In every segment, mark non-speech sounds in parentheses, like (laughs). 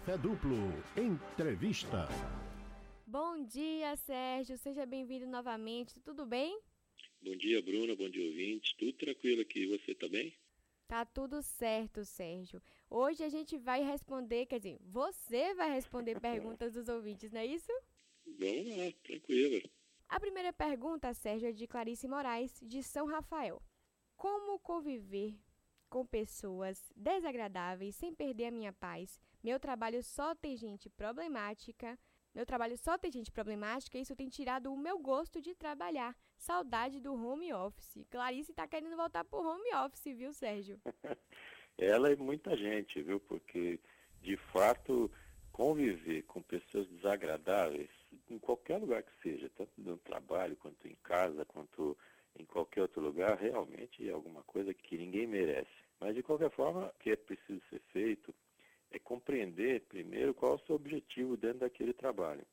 Café Duplo. Entrevista. Bom dia, Sérgio. Seja bem-vindo novamente. Tudo bem? Bom dia, Bruna. Bom dia, ouvintes. Tudo tranquilo aqui. Você tá bem? Tá tudo certo, Sérgio. Hoje a gente vai responder, quer dizer, você vai responder (laughs) perguntas dos ouvintes, não é isso? Vamos lá, tranquilo. A primeira pergunta, Sérgio, é de Clarice Moraes, de São Rafael. Como conviver com pessoas desagradáveis sem perder a minha paz? Meu trabalho só tem gente problemática. Meu trabalho só tem gente problemática e isso tem tirado o meu gosto de trabalhar. Saudade do home office. Clarice tá querendo voltar pro home office, viu, Sérgio? (laughs) Ela é muita gente, viu? Porque, de fato, conviver com pessoas desagradáveis, em qualquer lugar que seja, tanto no trabalho, quanto em casa, quanto em qualquer outro lugar, realmente é alguma coisa que ninguém merece. Mas, de qualquer forma, o que é preciso ser feito é compreender, primeiro, qual é o seu objetivo dentro daquele trabalho.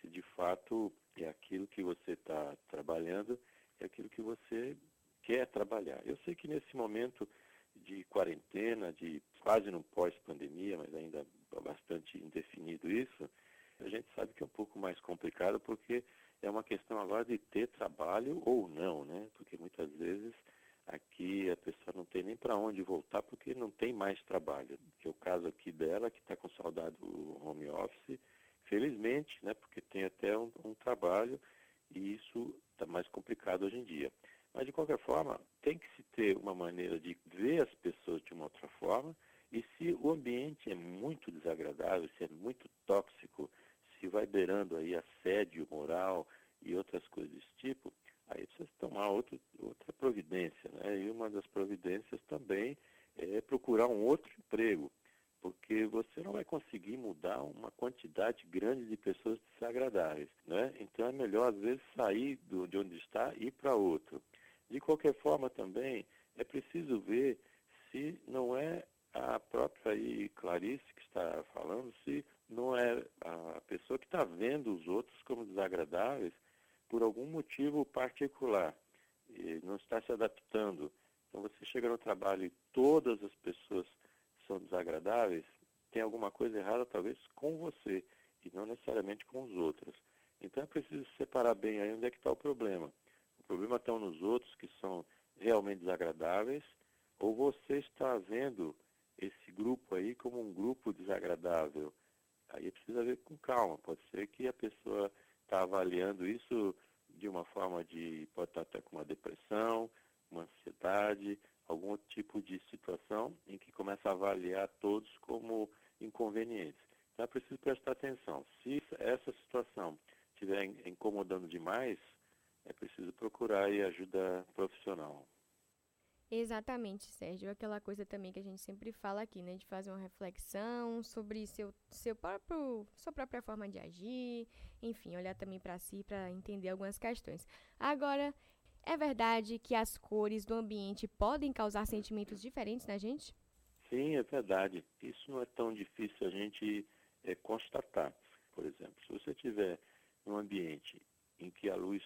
Se de fato é aquilo que você está trabalhando, é aquilo que você quer trabalhar. Eu sei que nesse momento de quarentena, de quase no pós-pandemia, mas ainda bastante indefinido isso, a gente sabe que é um pouco mais complicado porque é uma questão agora de ter trabalho ou não, né? Porque muitas vezes aqui a pessoa não tem nem para onde voltar porque não tem mais trabalho. Que é o caso aqui dela, que está com saudade do home office, felizmente, né? Porque tem até um, um trabalho e isso está mais complicado hoje em dia. Mas de qualquer forma, tem que se ter uma maneira de ver as pessoas de uma outra forma e se o ambiente é muito desagradável, se é muito tóxico, se vai beirando aí assédio moral e outras coisas desse tipo, aí precisa tomar outro, outra providência. Né? E uma das providências também é procurar um outro emprego, porque você não vai conseguir mudar uma quantidade grande de pessoas desagradáveis. Né? Então é melhor, às vezes, sair do, de onde está e ir para outro. De qualquer forma, também, é preciso ver se não é a própria aí Clarice que está falando, se não é a pessoa que está vendo os outros como desagradáveis por algum motivo particular não está se adaptando. Então você chega no trabalho e todas as pessoas são desagradáveis, tem alguma coisa errada talvez com você e não necessariamente com os outros. Então é preciso separar bem aí onde é que está o problema. O problema está nos outros que são realmente desagradáveis ou você está vendo esse grupo aí como um grupo desagradável. Aí precisa ver com calma. Pode ser que a pessoa está avaliando isso de uma forma de. pode estar até com uma depressão, uma ansiedade, algum tipo de situação em que começa a avaliar todos como inconvenientes. Então é preciso prestar atenção. Se essa situação estiver incomodando demais, é preciso procurar ajuda profissional. Exatamente, Sérgio. Aquela coisa também que a gente sempre fala aqui, né? De fazer uma reflexão sobre seu, seu próprio, sua própria forma de agir, enfim, olhar também para si para entender algumas questões. Agora, é verdade que as cores do ambiente podem causar sentimentos diferentes na gente? Sim, é verdade. Isso não é tão difícil a gente é, constatar. Por exemplo, se você tiver um ambiente em que a luz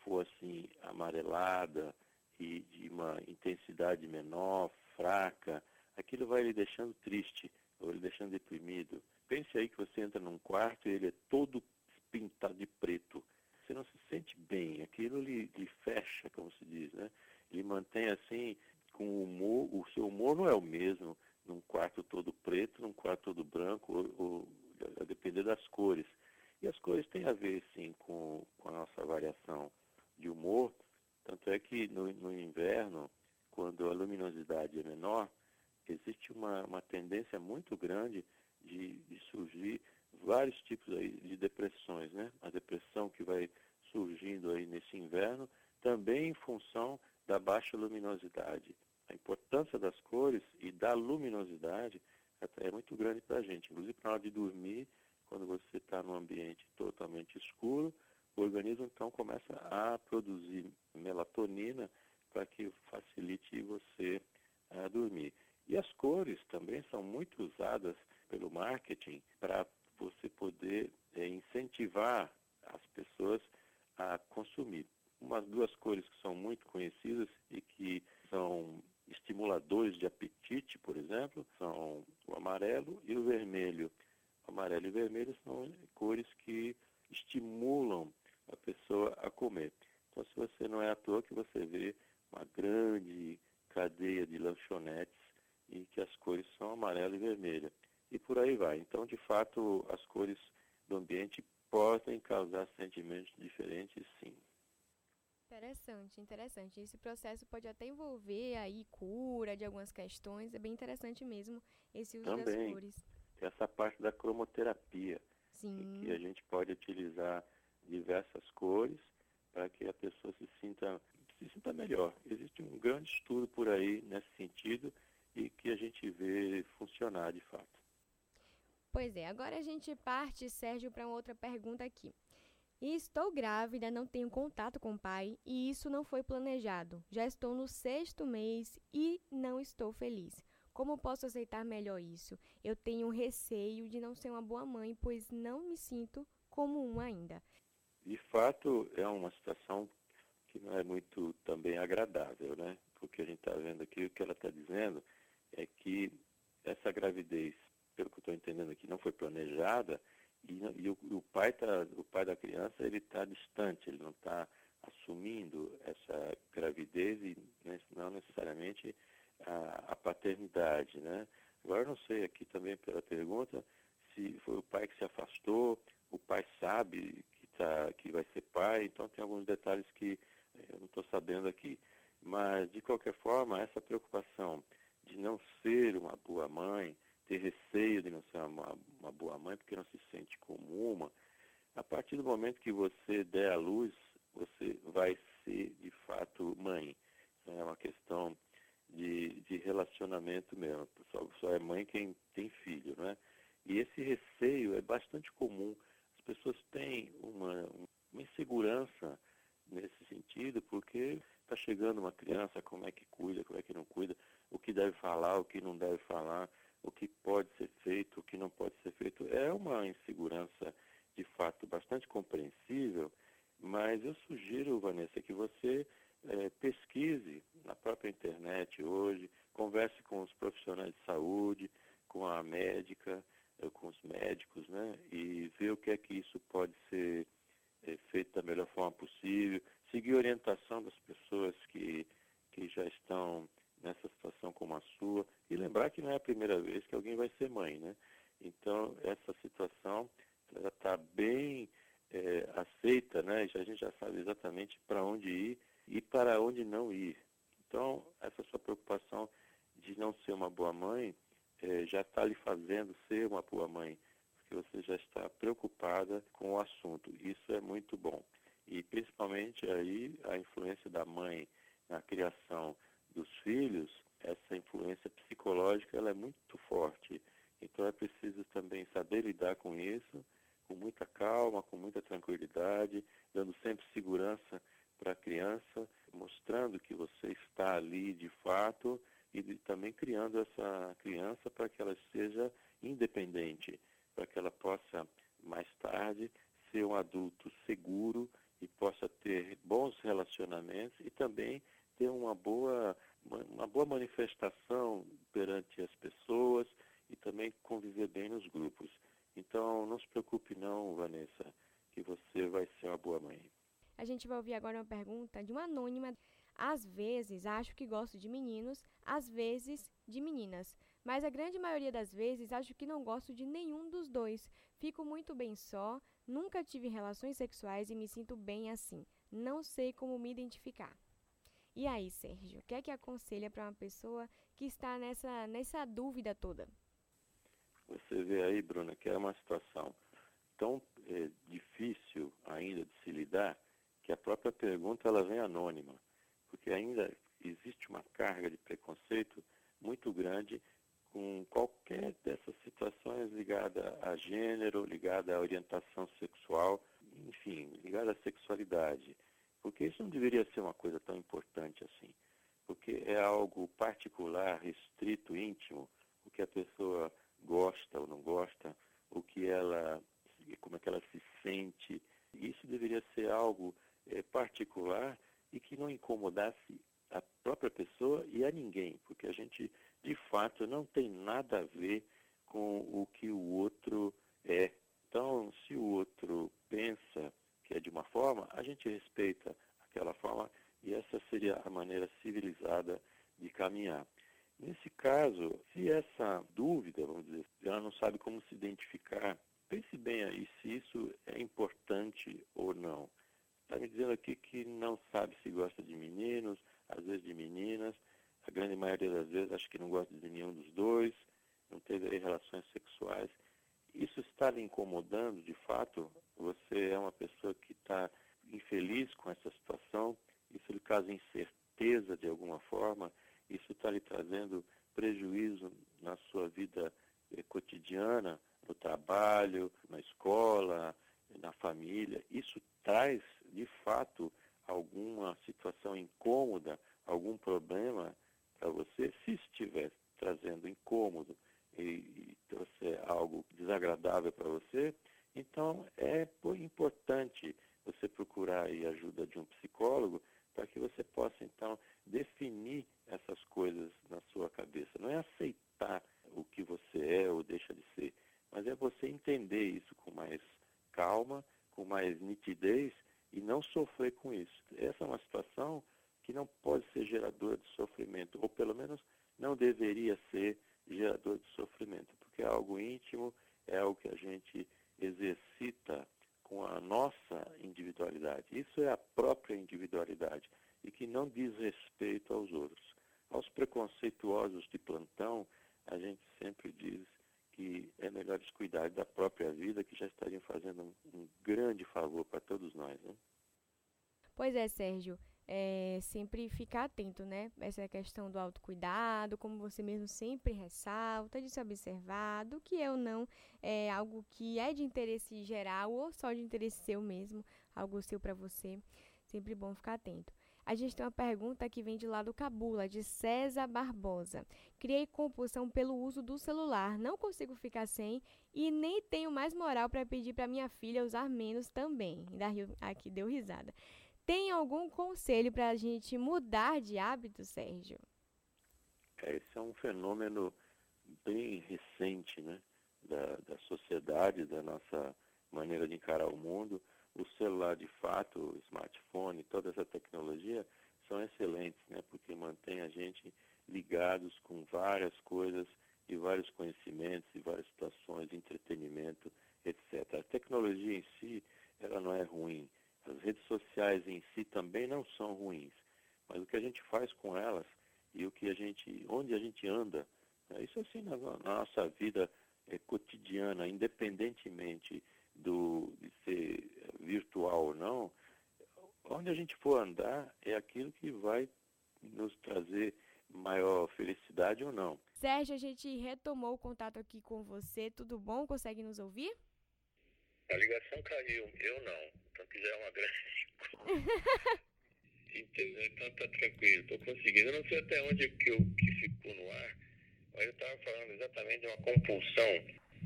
for assim amarelada, e de uma intensidade menor, fraca, aquilo vai lhe deixando triste, ou lhe deixando deprimido. Pense aí que você entra num quarto e ele é todo pintado de preto. Você não se sente bem, aquilo lhe, lhe fecha, como se diz, né? Ele mantém assim, com o humor, o seu humor não é o mesmo num quarto todo preto, num quarto todo branco, ou, ou a depender das cores. E as cores têm a ver, sim, com, com a nossa variação de humor, tanto é que no, no inverno, quando a luminosidade é menor, existe uma, uma tendência muito grande de, de, surgir vários tipos aí de depressões, né? A depressão que vai surgindo aí nesse inverno, também em função da baixa luminosidade. A importância das cores e da luminosidade é muito grande para a gente. Inclusive, na hora de dormir, quando você está num ambiente totalmente escuro, o organismo então começa a produzir melatonina para que facilite você uh, dormir. E as cores também são muito usadas pelo marketing para você poder é, incentivar as pessoas a consumir. Umas duas cores que são muito conhecidas e que são estimuladores de apetite, por exemplo, são o amarelo e o vermelho. amarelo e vermelho são cores que estimulam a pessoa a comer. Então, se você não é à toa que você vê uma grande cadeia de lanchonetes e que as cores são amarela e vermelha. E por aí vai. Então, de fato, as cores do ambiente podem causar sentimentos diferentes, sim. Interessante, interessante. Esse processo pode até envolver aí cura de algumas questões. É bem interessante mesmo esse uso Também. das cores. Essa parte da cromoterapia, Sim. que a gente pode utilizar diversas cores para que a pessoa se sinta, se sinta melhor. Existe um grande estudo por aí nesse sentido e que a gente vê funcionar de fato. Pois é, agora a gente parte, Sérgio, para uma outra pergunta aqui. Estou grávida, não tenho contato com o pai e isso não foi planejado. Já estou no sexto mês e não estou feliz. Como posso aceitar melhor isso? Eu tenho receio de não ser uma boa mãe, pois não me sinto como uma ainda. De fato, é uma situação que não é muito também agradável, né? Porque a gente está vendo aqui, o que ela está dizendo é que essa gravidez, pelo que eu estou entendendo aqui, não foi planejada e, e o, o, pai tá, o pai da criança ele está distante, ele não está assumindo essa gravidez e não necessariamente a, a paternidade, né? Agora eu não sei aqui também pela pergunta se foi o pai que se afastou, o pai sabe que, tá, que vai ser pai, então tem alguns detalhes que eh, eu não estou sabendo aqui. Mas, de qualquer forma, essa preocupação de não ser uma boa mãe, ter receio de não ser uma, uma boa mãe porque não se sente como uma, a partir do momento que você der a luz, você vai ser de fato mãe. É uma questão de, de relacionamento mesmo. Só, só é mãe quem tem filho, né? E esse receio é bastante comum. As pessoas têm uma, uma insegurança nesse sentido, porque está chegando uma criança, como é que cuida, como é que não cuida, o que deve falar, o que não deve falar, o que pode ser feito, o que não pode ser feito. É uma insegurança, de fato, bastante compreensível, mas eu sugiro, Vanessa, que você é, pesquise na própria internet hoje, converse com os profissionais de saúde, com a médica, eh, com os médicos, né? E ver o que é que isso pode ser é, feito da melhor forma possível, seguir a orientação das pessoas que, que já estão nessa situação como a sua e lembrar que não é a primeira vez que alguém vai ser mãe, né? Então, essa situação ela está bem é, aceita, né? A gente já sabe exatamente para onde ir e para onde não ir. Então, essa sua preocupação de não ser uma boa mãe é, já está lhe fazendo ser uma boa mãe, porque você já está preocupada com o assunto. Isso é muito bom. E principalmente aí a influência da mãe na criação dos filhos, essa influência psicológica ela é muito forte. Então é preciso também saber lidar com isso, com muita calma, com muita tranquilidade, dando sempre segurança para a criança, mostrando que você está ali de fato e também criando essa criança para que ela seja independente, para que ela possa mais tarde ser um adulto seguro e possa ter bons relacionamentos e também ter uma boa uma boa manifestação perante as pessoas e também conviver bem nos grupos. Então, não se preocupe não, Vanessa, que você vai ser uma boa mãe. A gente vai ouvir agora uma pergunta de uma anônima. Às vezes acho que gosto de meninos, às vezes de meninas. Mas a grande maioria das vezes acho que não gosto de nenhum dos dois. Fico muito bem só, nunca tive relações sexuais e me sinto bem assim. Não sei como me identificar. E aí, Sérgio, o que é que aconselha para uma pessoa que está nessa, nessa dúvida toda? Você vê aí, Bruna, que é uma situação tão é, difícil ainda de se lidar que a própria pergunta ela vem anônima, porque ainda existe uma carga de preconceito muito grande com qualquer dessas situações ligada a gênero, ligada à orientação sexual, enfim, ligada à sexualidade. Porque isso não deveria ser uma coisa tão importante assim. Porque é algo particular, restrito, íntimo, o que a pessoa gosta ou não gosta, o que ela, como é que ela se sente. Isso deveria ser algo é, particular e que não incomodasse a própria pessoa e a ninguém, porque a gente de fato não tem nada a ver com o que o outro é. Então, se o outro pensa, gente respeita aquela forma e essa seria a maneira civilizada de caminhar. Nesse caso, se essa dúvida, vamos dizer, ela não sabe como se identificar, pense bem aí se isso é importante ou não. Está me dizendo aqui que não sabe se gosta de meninos, às vezes de meninas, a grande maioria das vezes acho que não gosta de nenhum dos dois, não teve aí relações sexuais. Isso está lhe incomodando, de fato? Você é uma pessoa que está infeliz com essa situação? Isso lhe causa incerteza de alguma forma? Isso está lhe trazendo prejuízo na sua vida eh, cotidiana, no trabalho, na escola, na família? Isso traz, de fato, alguma situação incômoda, algum problema para você? Se estiver trazendo incômodo e, e trouxer algo desagradável para você, então é importante você procurar a ajuda de um psicólogo para que você possa então definir essas coisas na sua cabeça. Não é aceitar o que você é ou deixa de ser, mas é você entender isso com mais calma, com mais nitidez e não sofrer com isso. Essa é uma situação que não pode ser geradora de sofrimento, ou pelo menos não deveria ser gerador de sofrimento, porque é algo íntimo, é algo que a gente exercita com a nossa individualidade. Isso é a própria individualidade e que não diz respeito aos outros. Aos preconceituosos de plantão, a gente sempre diz que é melhor descuidar da própria vida, que já estariam fazendo um, grande favor para todos nós. Né? Pois é, Sérgio é, sempre ficar atento, né? Essa questão do autocuidado, como você mesmo sempre ressalta, de se observar, do que é ou não é algo que é de interesse geral ou só de interesse seu mesmo, algo seu para você. Sempre bom ficar atento. A gente tem uma pergunta que vem de lá do Cabula, de César Barbosa. Criei compulsão pelo uso do celular, não consigo ficar sem e nem tenho mais moral para pedir para minha filha usar menos também. Ainda aqui deu risada. Tem algum conselho para a gente mudar de hábito, Sérgio? É, esse é um fenômeno bem recente, né? Da, da sociedade, da nossa maneira de encarar o mundo. O celular, de fato, o smartphone, toda essa tecnologia são excelentes, né? Porque mantém a gente ligados com várias coisas e vários conhecimentos e várias situações, entretenimento, etc. A tecnologia em si, ela não é ruim as redes sociais em si também não são ruins, mas o que a gente faz com elas e o que a gente, onde a gente anda, né, isso assim na, na nossa vida é, cotidiana, independentemente do, de ser virtual ou não, onde a gente for andar é aquilo que vai nos trazer maior felicidade ou não. Sérgio, a gente retomou o contato aqui com você. Tudo bom? Consegue nos ouvir? A ligação caiu, eu não. Já é uma grande (laughs) Entendeu? Então tá tranquilo, tô conseguindo. Eu não sei até onde que, eu, que ficou no ar, mas eu estava falando exatamente de uma compulsão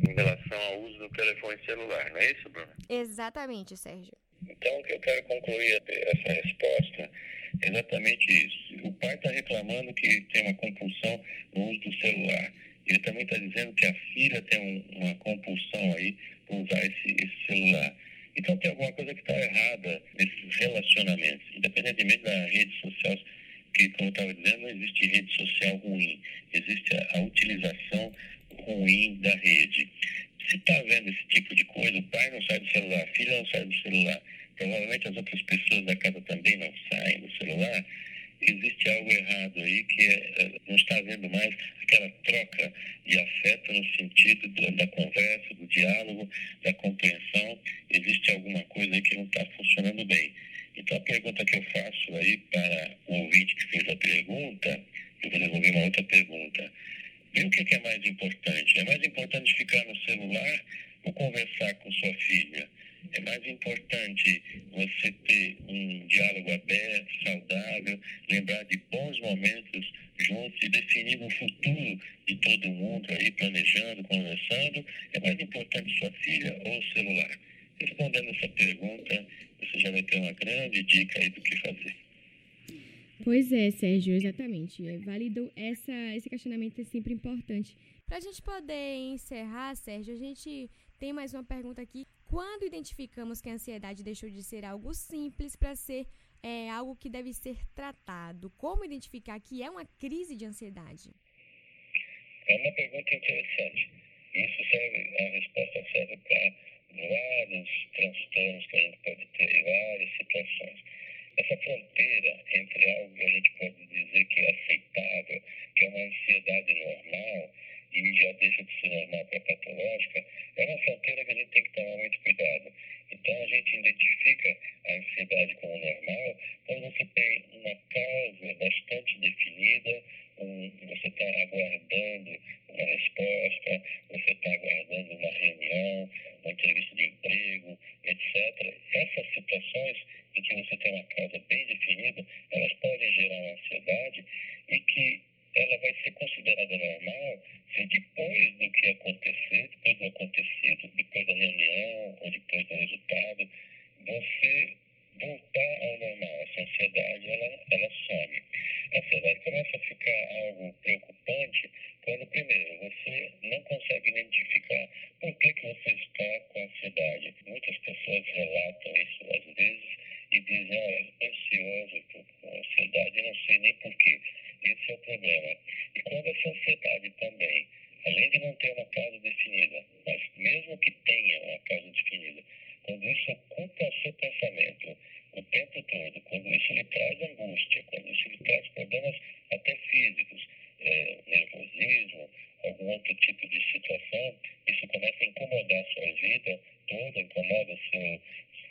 em relação ao uso do telefone celular, não é isso, Bruno? Exatamente, Sérgio. Então, o que eu quero concluir essa resposta é exatamente isso. O pai está reclamando que tem uma compulsão no uso do celular. Ele também está dizendo que a filha tem um, uma compulsão aí por usar esse, esse celular. economía. Exatamente. É válido essa, esse questionamento é sempre importante Para a gente poder encerrar, Sérgio, a gente tem mais uma pergunta aqui. Quando identificamos que a ansiedade deixou de ser algo simples para ser é, algo que deve ser tratado? Como identificar que é uma crise de ansiedade? É uma pergunta interessante. Isso serve, a resposta serve para vários transtornos que a gente pode ter, várias situações. Essa fronteira entre algo que a gente pode dizer que é aceitável, que é uma ansiedade normal, e já deixa de ser normal para patológica, é uma fronteira que a gente tem que tomar muito cuidado. Então, a gente identifica a ansiedade como normal quando você tem uma causa bastante definida, um, você está aguardando toda, incomoda o seu,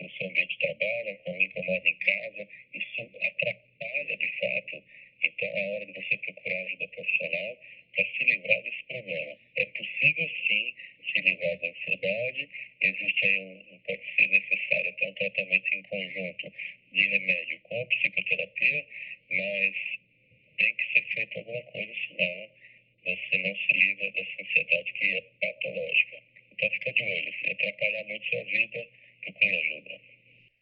o seu ambiente de trabalho, incomoda em casa, isso atrapalha de fato então, é hora de você procurar ajuda profissional para se livrar desse problema. É possível, sim, se livrar da ansiedade. Existe aí um, pode ser necessário até um tratamento em conjunto de remédio com psicoterapia, mas tem que ser feito alguma coisa, senão você não se livra dessa ansiedade que é patológica. Então, fica de olho. Se atrapalhar muito sua vida, procure ajuda.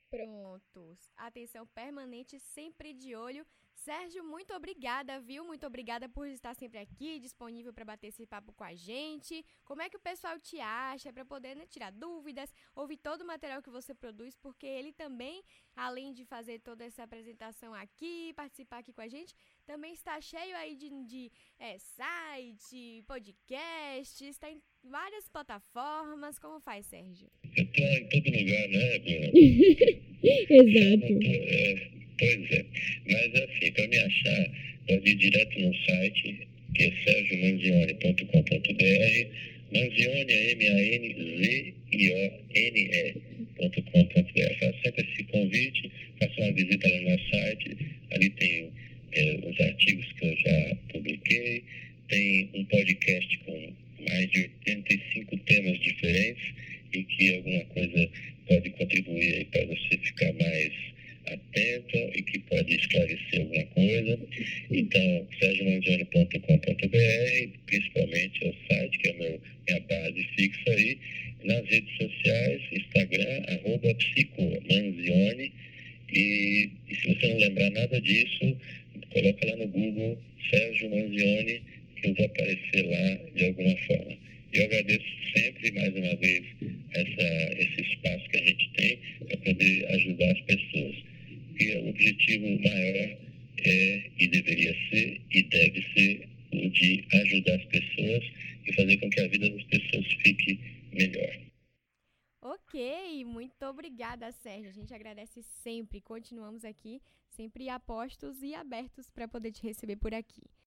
Prontos. Atenção permanente, sempre de olho Sérgio, muito obrigada, viu? Muito obrigada por estar sempre aqui, disponível para bater esse papo com a gente. Como é que o pessoal te acha para poder né, tirar dúvidas, ouvir todo o material que você produz, porque ele também, além de fazer toda essa apresentação aqui, participar aqui com a gente, também está cheio aí de, de é, site, podcast, está em várias plataformas. Como faz, Sérgio? Eu estou em todo lugar, né, Bruno? (laughs) Exato. É, Pois é. Mas assim, para me achar, pode ir direto no site, que é sergiomanzione.com.br. Manzione é M-A-N-Z-I-O-N-E.com.br. Faço sempre esse convite, faça uma visita lá no nosso site. Ali tem é, os artigos que eu já publiquei, tem um podcast com mais de 85 temas diferentes e que alguma coisa pode contribuir para você ficar mais atento e que pode esclarecer alguma coisa. Então, sergiomanzione.com.br, principalmente é o site, que é meu, minha base fixa aí. Nas redes sociais, Instagram, arroba psicomanzione. E, e se você não lembrar nada disso, coloca lá no Google Sérgio Manzione, eu vou aparecer lá de alguma forma. Eu agradeço sempre, mais uma vez, essa, esse espaço que a gente tem para poder ajudar as pessoas porque o objetivo maior é e deveria ser e deve ser o de ajudar as pessoas e fazer com que a vida das pessoas fique melhor. Ok, muito obrigada, Sérgio. A gente agradece sempre. Continuamos aqui, sempre apostos e abertos para poder te receber por aqui.